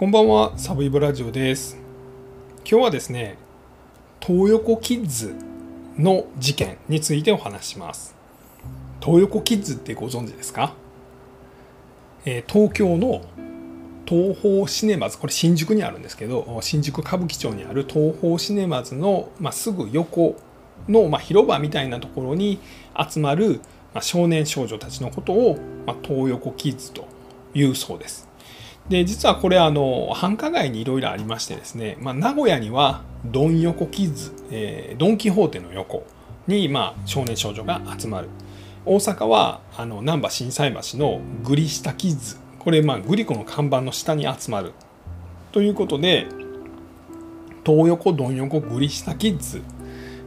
こんばんは、サブイブラジオです。今日はですね、東横キッズの事件についてお話します。東横キッズってご存知ですか、えー東京の東宝シネマズ、これ新宿にあるんですけど、新宿歌舞伎町にある東宝シネマズの、まあ、すぐ横の、まあ、広場みたいなところに集まる、まあ、少年少女たちのことを、まあ、東横キッズというそうです。で実はこれあの繁華街にいろいろありましてですね、まあ、名古屋にはドン横キッズ、えードン・キホーテの横に、まあ、少年少女が集まる。大阪はあの難波心斎橋のグリ下キッズ。これ、まあ、グリコの看板の下に集まる。ということで東横ドン横グリ下キッズ、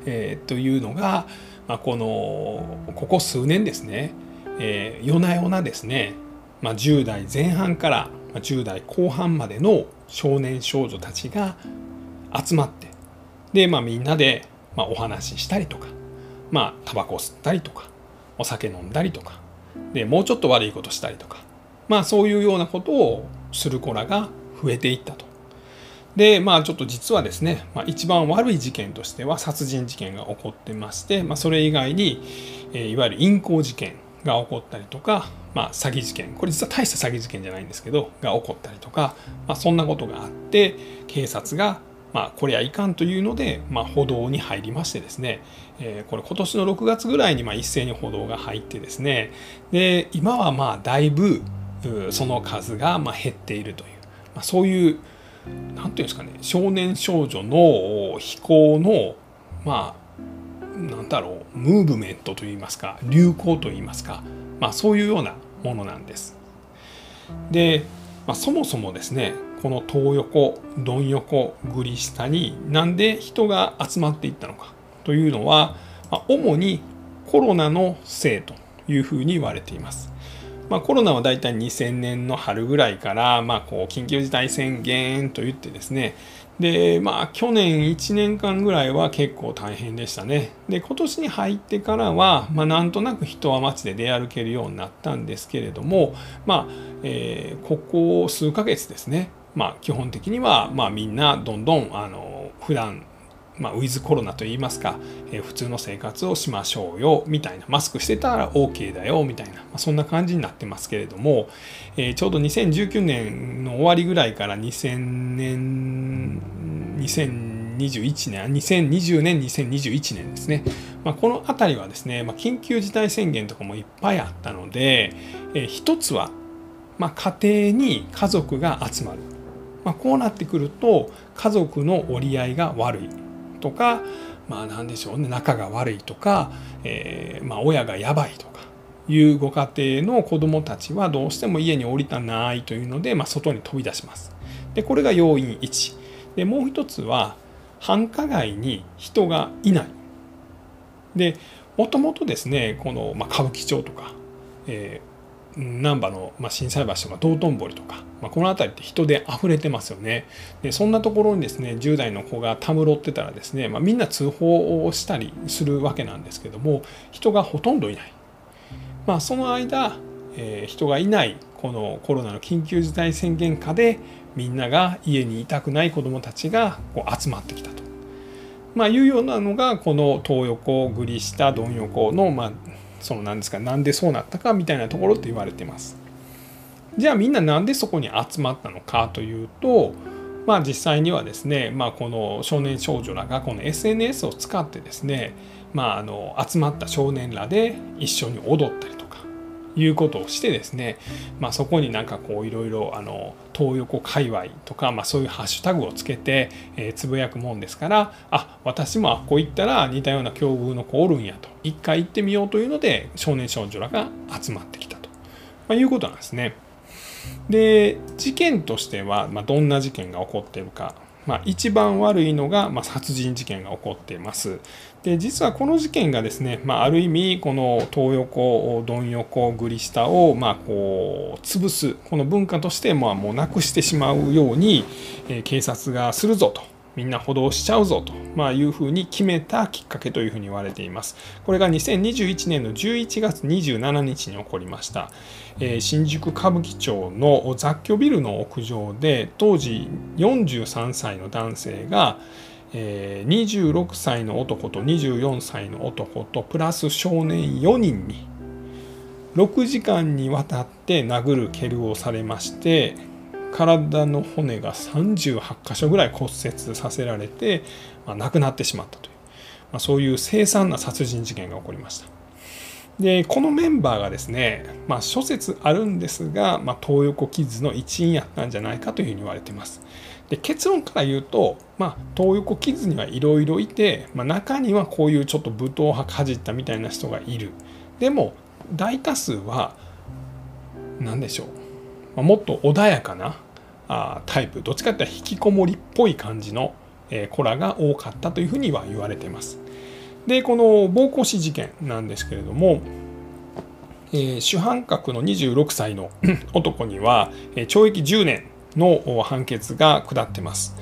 えーというのが、まあ、このここ数年ですね、えー夜な夜なですね、まあ、10代前半から10代後半までの少年少女たちが集まってで、まあ、みんなで、まあ、お話ししたりとか、まあ、タバコ吸ったりとかお酒飲んだりとかでもうちょっと悪いことしたりとか、まあ、そういうようなことをする子らが増えていったと。でまあちょっと実はですね、まあ、一番悪い事件としては殺人事件が起こってまして、まあ、それ以外に、えいわゆる淫行事件が起こったりとか、まあ、詐欺事件これ実は大した詐欺事件じゃないんですけどが起こったりとか、まあ、そんなことがあって警察がまあ、これはいかんというので、まあ、歩道に入りましてですね、えーこれ今年の6月ぐらいにま一斉に歩道が入ってですねで今はまあだいぶその数がま減っているという、まあ、そういうなんていうんですかね少年少女の飛行のまあなんだろうムーブメントといいますか流行といいますか、まあ、そういうようなものなんです。で、まあ、そもそもですねこの東横ドン横グリ下になんで人が集まっていったのかというのは、まあ、主にコロナのせいというふうに言われています。まあ、コロナはだいたい2000年の春ぐらいから、まあ、こう緊急事態宣言といってですねでまあ去年1年間ぐらいは結構大変でしたね。で今年に入ってからは、まあ、なんとなく人は街で出歩けるようになったんですけれどもまあ、えーここ数ヶ月ですね。まあ基本的には、まあ、みんなどんどんあの普段まあ、ウィズコロナといいますか、えー普通の生活をしましょうよみたいな。マスクしてたら OK だよみたいな、まあ、そんな感じになってますけれども、えーちょうど2019年の終わりぐらいから2000年2021年2020年2021年ですね、まあ、この辺りはですね、まあ、緊急事態宣言とかもいっぱいあったので、えー一つは、まあ、家庭に家族が集まる、まあ、こうなってくると家族の折り合いが悪い。とかまあ何でしょうね仲が悪いとか、えーまあ、親がやばいとかいうご家庭の子どもたちはどうしても家に降りたないというので、まあ、外に飛び出します。でこれが要因1でもう一つは繁華街に人がいない。でもともとですねこの、まあ、歌舞伎町とか、えー難波の、まあ、心斎橋とか道頓堀とか、まあ、この辺りって人で溢れてますよねでそんなところにですね10代の子がたむろってたらですね、まあ、みんな通報をしたりするわけなんですけども人がほとんどいない、まあ、その間、えー人がいないこのコロナの緊急事態宣言下でみんなが家にいたくない子どもたちがこう集まってきたと。まあ、いうようなのがこの東横グリ下ドン横のまあその何ですかなんでそうなったかみたいなところって言われてます。じゃあみんななんでそこに集まったのかというとまあ実際にはですね、まあ、この少年少女らがこの SNS を使ってですね、まあ、あの集まった少年らで一緒に踊ったりとかいうことをしてですね、まあ、そこになんかこういろいろあの東横界隈とか、まあ、そういうハッシュタグをつけて、えーつぶやくもんですからあ私もあっこ行ったら似たような境遇の子おるんやと。一回行ってみようというので少年少女らが集まってきたと、まあ、いうことなんですね。で事件としては、まあ、どんな事件が起こっているか、まあ、一番悪いのが、まあ、殺人事件が起こっています。で実はこの事件がですね、まあ、ある意味この東横ドン横グリ下をまあこう潰すこの文化としてまあもうなくしてしまうように、えー警察がするぞとみんな補導しちゃうぞと、まあ、いうふうに決めたきっかけというふうに言われています。これが2021年の11月27日に起こりました。えー、新宿歌舞伎町の雑居ビルの屋上で当時43歳の男性が、えー、26歳の男と24歳の男とプラス少年4人に6時間にわたって殴る蹴るをされまして体の骨が38箇所ぐらい骨折させられて、まあ、亡くなってしまったという、まあ、そういう凄惨な殺人事件が起こりました。でこのメンバーがですね、まあ、諸説あるんですが、まあ、東横キッズの一員やったんじゃないかというふうに言われてます。で結論から言うと、まあ、東横キッズにはいろいろいて、まあ、中にはこういうちょっと武闘派かじったみたいな人がいる。でも大多数は何でしょう、ま、もっと穏やかなあタイプどっちかっていうと引きこもりっぽい感じの、えー、子らが多かったというふうには言われています。でこの暴行死事件なんですけれども、えー、主犯格の26歳の 男には、えー、懲役10年の判決が下ってます。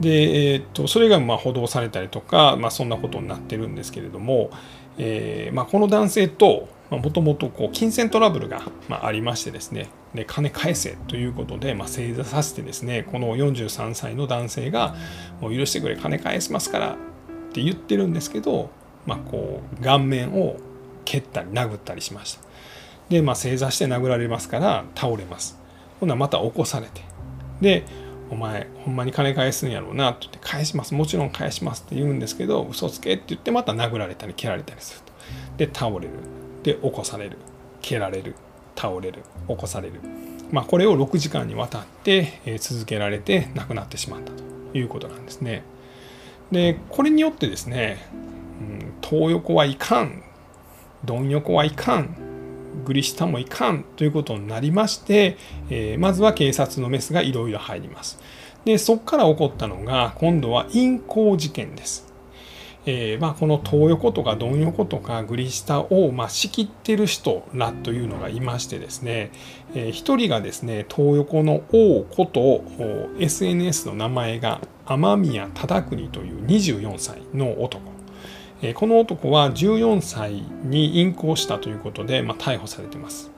で、えー、っとそれがまあ補導されたりとか、まあ、そんなことになってるんですけれども、えーまあ、この男性ともともと金銭トラブルがありましてですね。で金返せということで、まあ、正座させてですねこの43歳の男性がもう許してくれ金返しますからって言ってるんですけど、まあ、こう顔面を蹴ったり殴ったりしました。で、まあ、正座して殴られますから倒れます。ほんなまた起こされて。でお前ほんまに金返すんやろうなって言って返します。もちろん返しますって言うんですけど嘘つけって言ってまた殴られたり蹴られたりすると。で倒れる。で起こされる。蹴られる。倒れる。起こされる、まあ、これを6時間にわたって続けられて亡くなってしまった。ということなんですね。でこれによってですね、うん、東横はいかん。貪横はいかん。グリ下もいかん。ということになりまして、えー、まずは警察のメスがいろいろ入ります。でそこから起こったのが今度は陰行事件です。えー、まあ、この東横とか貪横とかグリ下を、まあ、仕切ってる人らというのがいましてですね、えー、一人がですね東横の王こと SNS の名前が雨宮忠国という24歳の男、え、この男は14歳に淫行したということで、まあ、逮捕されています。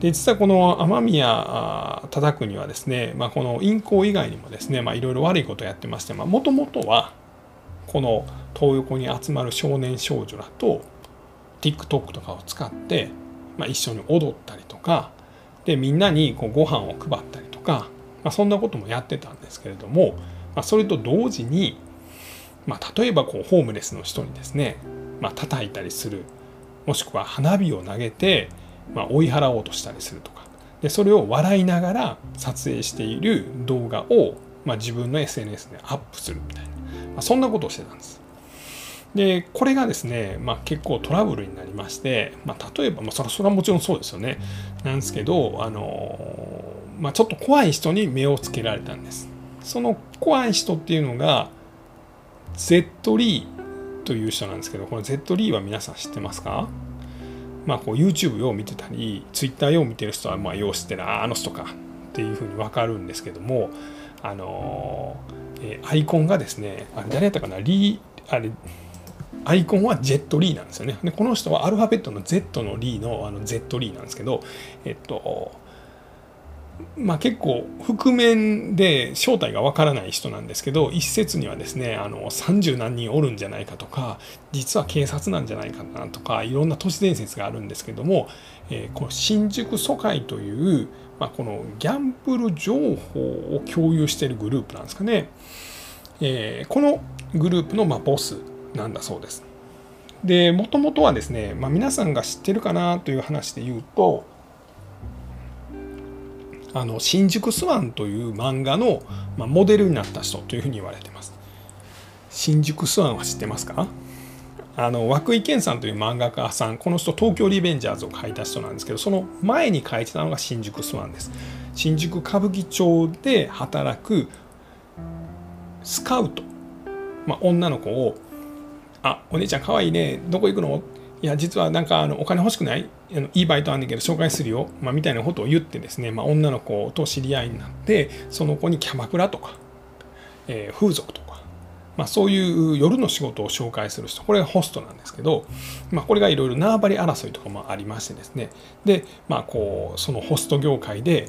で実はこの雨宮忠国はですね、まあ、この淫行以外にもですねいろいろ悪いことをやってましてもともとはこの東横に集まる少年少女らと TikTok とかを使って、まあ、一緒に踊ったりとかでみんなにこうご飯を配ったりとか、まあ、そんなこともやってたんですけれども、まあ、それと同時に、まあ、例えばこうホームレスの人にですね、まあ叩いたりするもしくは花火を投げて、まあ、追い払おうとしたりするとかでそれを笑いながら撮影している動画を、まあ、自分の SNS でアップするみたいな、まあ、そんなことをしてたんです。でこれがですね、まあ、結構トラブルになりまして、まあ、例えば、まあ、それそれはもちろんそうですよね。なんですけどあの、まあ、ちょっと怖い人に目をつけられたんです。その怖い人っていうのが Z リーという人なんですけどこの Z リーは皆さん知ってますか？まあ、こう YouTube を見てたり Twitter を見てる人はまよう知ってるあの人かっていうふうに分かるんですけどもあのえアイコンがですねあれ誰やったかな？リーあれアイコンはジェットリーなんですよね。でこの人はアルファベットの Z のリーのあの Z リーなんですけど、えっと、まあ、結構覆面で正体がわからない人なんですけど一説にはですねあの30何人おるんじゃないかとか実は警察なんじゃないかなとかいろんな都市伝説があるんですけども、えー、この新宿疎開という、まあ、このギャンブル情報を共有しているグループなんですかね、えー、このグループのまあボスなんだそうです。でもともとはですね、まあ、皆さんが知ってるかなという話で言うとあの新宿スワンという漫画の、まあ、モデルになった人というふうに言われてます。新宿スワンは知ってますか？あの涌井健さんという漫画家さんこの人東京リベンジャーズを書いた人なんですけどその前に書いてたのが新宿スワンです。新宿歌舞伎町で働くスカウト、まあ、女の子をあお姉ちゃんかわいいね。どこ行くの？いや実はなんかあのお金欲しくない？あのいいバイトあんねんけど紹介するよ、まあ、みたいなことを言ってですね、まあ、女の子と知り合いになってその子にキャバクラとか、えー、風俗とかまあ、そういう夜の仕事を紹介する人。これがホストなんですけど、まあ、これがいろいろ縄張り争いとかもありましてですね。で、まあ、こうそのホスト業界で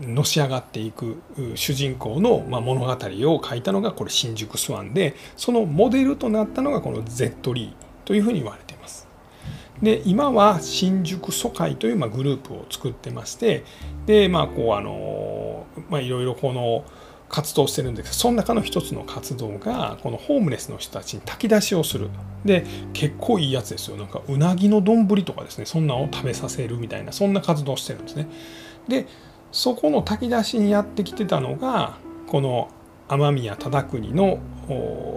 のし上がっていく主人公の物語を書いたのがこれ新宿スワンでそのモデルとなったのがこの Z リーというふうに言われて。で今は新宿疎開というまあグループを作ってましてでまあこうあのまあいろいろこの活動してるんですその中の一つの活動がこのホームレスの人たちに炊き出しをする。で結構いいやつですよ。なんかうなぎの丼とかですねそんなのを食べさせるみたいなそんな活動をしてるんですね。でそこの炊き出しにやってきてたのがこの雨宮忠国の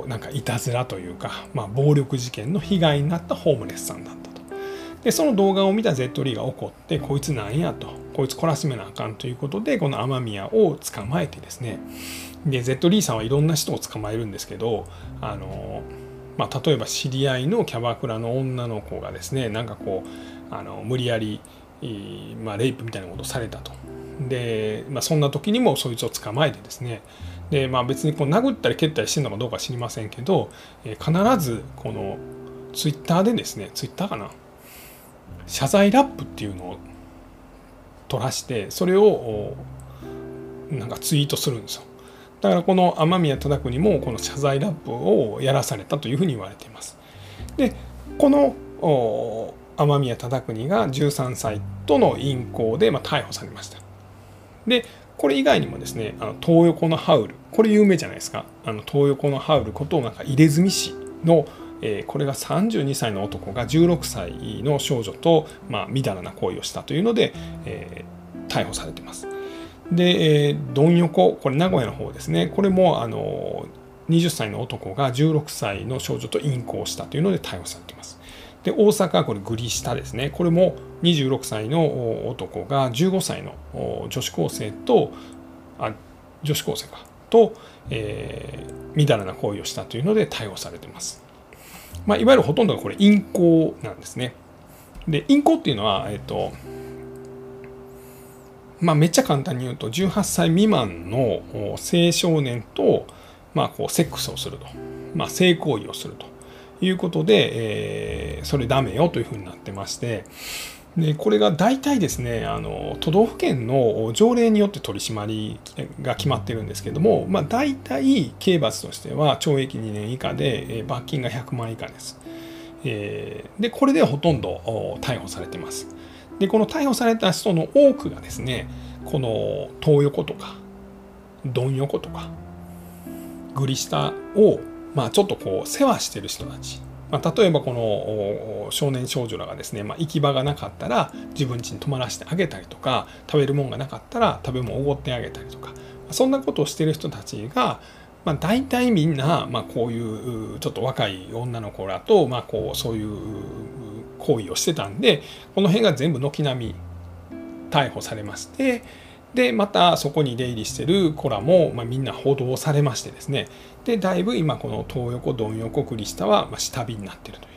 なんかいたずらというか、まあ、暴力事件の被害になったホームレスさんだった。と。でその動画を見た Z リーが怒ってこいつなんやと。こいつ懲らしめなあかんということでこの雨宮を捕まえてですね。で Z リーさんはいろんな人を捕まえるんですけどあの、まあ、例えば知り合いのキャバクラの女の子がですねなんかこうあの無理やり、まあ、レイプみたいなことをされたと。で、まあ、そんな時にもそいつを捕まえてですね。で、まあ、別にこう殴ったり蹴ったりしてるのかどうか知りませんけど、必ずこのツイッターでですねツイッターかな謝罪ラップっていうのを取らしてそれをなんかツイートするんですよ。だからこの雨宮忠国もこの謝罪ラップをやらされたというふうに言われています。でこの雨宮忠国が13歳との淫行でま逮捕されました。でこれ以外にもですねあの東横のハウル。これ有名じゃないですか。あの東横のハウルことなんか入れ墨市の、これが32歳の男が16歳の少女と、まあ、みだらな行為をしたというので、逮捕されています。で、えー、ドン横これ名古屋の方ですねこれもあの20歳の男が16歳の少女と淫行したというので逮捕されています。で大阪はこれグリ下ですねこれも26歳の男が15歳の女子高生とあ女子高生かと、えー、みだらな行為をしたというので逮捕されています。まあ、いわゆるほとんどがこれ陰行なんですね。で陰行っていうのは、えっ、とまあ、めっちゃ簡単に言うと18歳未満の青少年と、まあ、こうセックスをすると、まあ、性行為をするということで、えー、それダメよというふうになってまして、でこれが大体ですねあの都道府県の条例によって取り締まりが決まってるんですけども、まあ、大体刑罰としては懲役2年以下で、え罰金が100万以下です。え、でこれでほとんど逮捕されてます。でこの逮捕された人の多くがですねこの東横とかドン横とかグリ下をまあ、ちょっとこう世話してる人たち、まあ、例えばこの少年少女らがですね、まあ、行き場がなかったら自分家に泊まらせてあげたりとか食べるもんがなかったら食べ物をおごってあげたりとかそんなことをしてる人たちが、まあ、大体みんな、まあ、こういうちょっと若い女の子らと、まあ、こうそういう行為をしてたんでこの辺が全部軒並み逮捕されましてでまたそこに出入りしてる子らも、まあ、みんな報道されましてですねでだいぶ今この東横貪横クリスタは、ま、下火になってるとい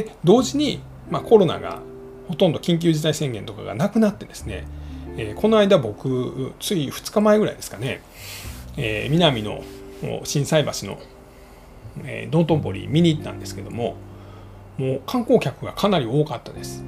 うで同時に、ま、コロナがほとんど緊急事態宣言とかがなくなってですね、えー、この間僕つい2日前ぐらいですかね、えー、南の心斎橋の、え、道頓堀見に行ったんですけどももう観光客がかなり多かったです。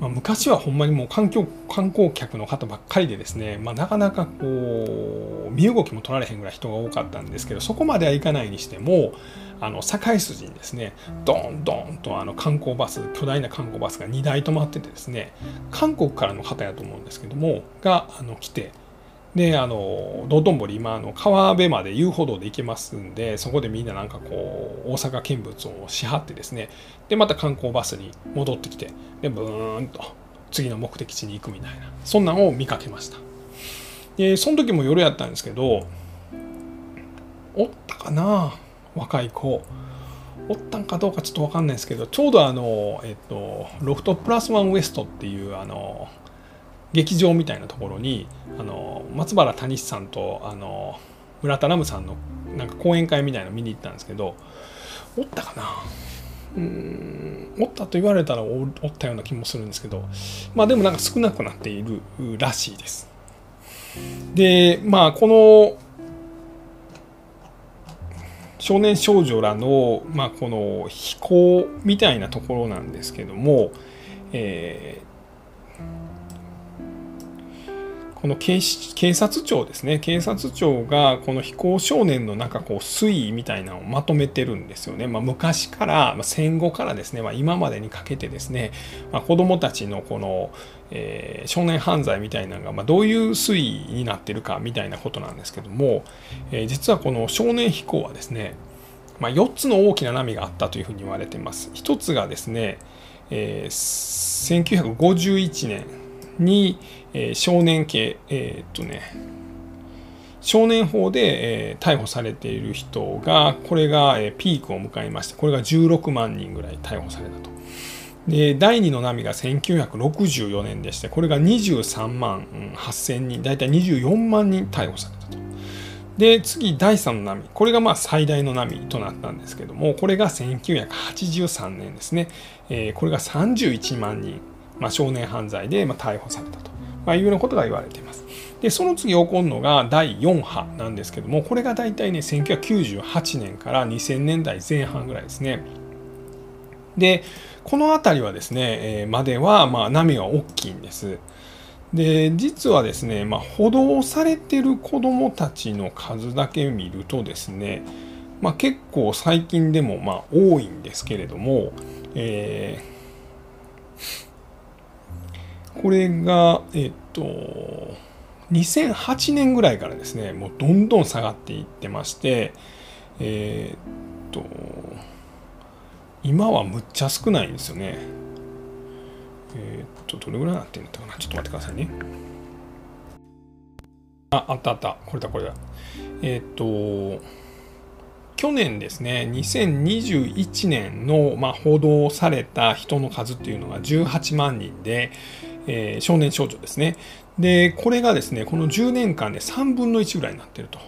まあ、昔はほんまにもう環境観光客の方ばっかりでですね、まあ、なかなかこう身動きも取られへんぐらい人が多かったんですけどそこまではいかないにしてもあの境筋にですねドンドンとあの観光バス巨大な観光バスが2台止まっててですね韓国からの方やと思うんですけどもがあの来てであの道頓堀今あの川辺まで遊歩道で行けますんでそこでみんななんかこう大阪見物をしはってですね。でまた観光バスに戻ってきてでブーンと次の目的地に行くみたいなそんなんを見かけました。でその時も夜やったんですけどおったかな若い子。おったんかどうかちょっと分かんないですけどちょうどあのえっとロフトプラスワンウエストっていうあの劇場みたいなところにあの松原谷さんとあの村田ラムさんのなんか講演会みたいなの見に行ったんですけどおったかな？うんおったと言われたらおったような気もするんですけどまあでもなんか少なくなっているらしいです。でまあこの少年少女らの、まあ、この飛行みたいなところなんですけども、えー、この警視警察庁ですね。警察庁がこの非行少年のなんかこう推移みたいなのをまとめてるんですよね、まあ、昔から、まあ、戦後からですね、まあ、今までにかけてですね、まあ、子どもたちのこの、えー、少年犯罪みたいなのが、まあ、どういう推移になってるかみたいなことなんですけども、えー、実はこの少年飛行はですね、まあ、4つの大きな波があったというふうに言われています。1つがですね、えー、1951年に、えー、少年系、えー、っとね、少年法で、えー、逮捕されている人が、これが、えー、ピークを迎えまして、これが16万人ぐらい逮捕されたと。で第2の波が1964年でしてこれが23万8000人大体24万人逮捕されたと。で次第3の波これがまあ最大の波となったんですけどもこれが1983年ですね、えー、これが31万人、まあ、少年犯罪でま逮捕されたと、ま、いうようなことが言われています。でその次起こるのが第4波なんですけどもこれが大体ね1998年から2000年代前半ぐらいですね。でこの辺りはですね、えー、まではまあ波が大きいんです。で実はですね、まあ、補導されてる子どもたちの数だけ見るとですね、まあ、結構最近でもまあ多いんですけれども、えー、これがえっと2008年ぐらいからですねもうどんどん下がっていってましてえ、っと今はむっちゃ少ないんですよねえ、っと、どれぐらいなってんだったかな？ちょっと待ってくださいね。あ、あったあった。これだ、これだ。え、っと、去年ですね、2021年の、まあ、報道された人の数っていうのが18万人で、えー、少年少女ですね。で、これがですね、この10年間で3分の1ぐらいになっていると。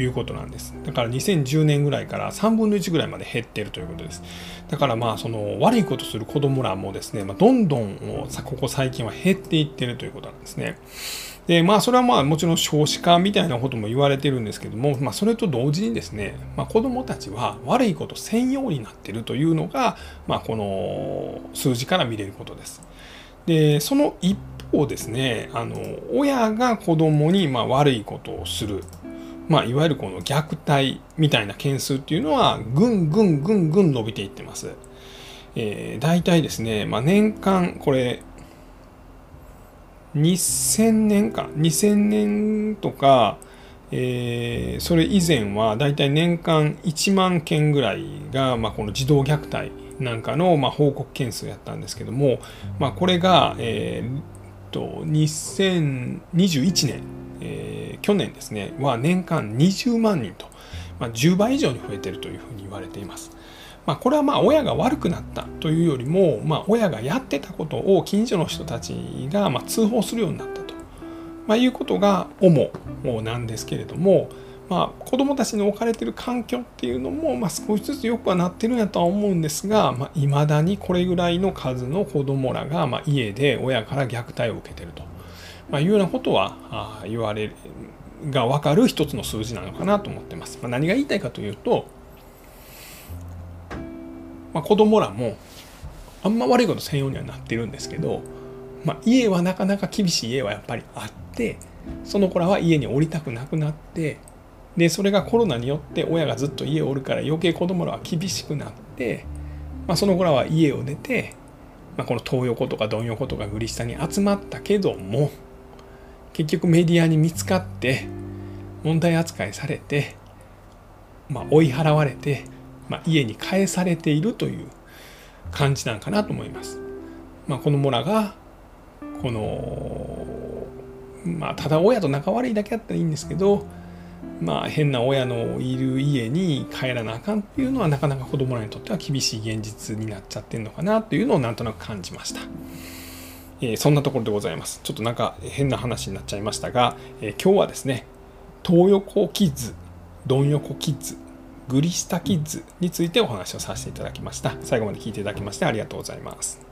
いうことなんです。だから2010年ぐらいから3分の1ぐらいまで減っているということです。だからまあその悪いことする子供らもですね、まあ、どんどんここ最近は減っていっているということなんですね。でまあそれはまあもちろん少子化みたいなことも言われてるんですけども、まあ、それと同時にですね、まあ、子どもたちは悪いこと専用になっているというのが、まあ、この数字から見れることです。でその一方ですねあの親が子供にまあ悪いことをするまあ、いわゆるこの虐待みたいな件数っていうのはぐんぐんぐんぐん伸びていってます。えー、大体ですね、まあ、年間これ2000年か2000年とか、えー、それ以前は大体年間1万件ぐらいが、まあ、この児童虐待なんかの、まあ、報告件数やったんですけども、まあ、これが、えー、と2021年えー、去年ですねは年間20万人と、まあ、10倍以上に増えているというふうに言われています。まあ、これはまあ親が悪くなったというよりも、まあ、親がやってたことを近所の人たちがま通報するようになったと、まあ、いうことが主なんですけれども、まあ、子どもたちに置かれている環境っていうのも、まあ、少しずつよくはなってるんやとは思うんですがいまあ、未だにこれぐらいの数の子どもらがまあ家で親から虐待を受けてると。まあ、いうようなことはあ言われるが分かる一つの数字なのかなと思ってます。まあ、何が言いたいかというと、まあ、子供らもあんま悪いこと専用にはなってるんですけど、まあ、家はなかなか厳しい家はやっぱりあってその子らは家に降りたくなくなってでそれがコロナによって親がずっと家をおるから余計子供らは厳しくなって、まあ、その子らは家を出て、まあ、この東横とかドン横とかグリ下に集まったけども結局メディアに見つかって問題扱いされて、まあ、追い払われて、まあ、家に帰されているという感じなんかなと思います。まあ、子供らがこのまあただ親と仲悪いだけだったらいいんですけどまあ変な親のいる家に帰らなあかんっていうのはなかなか子供らにとっては厳しい現実になっちゃってんのかなというのをなんとなく感じました。えー、そんなところでございます。ちょっとなんか変な話になっちゃいましたが、えー、今日はですね、東横キッズ、ドン横キッズ、グリスタキッズについてお話をさせていただきました。最後まで聞いていただきましてありがとうございます。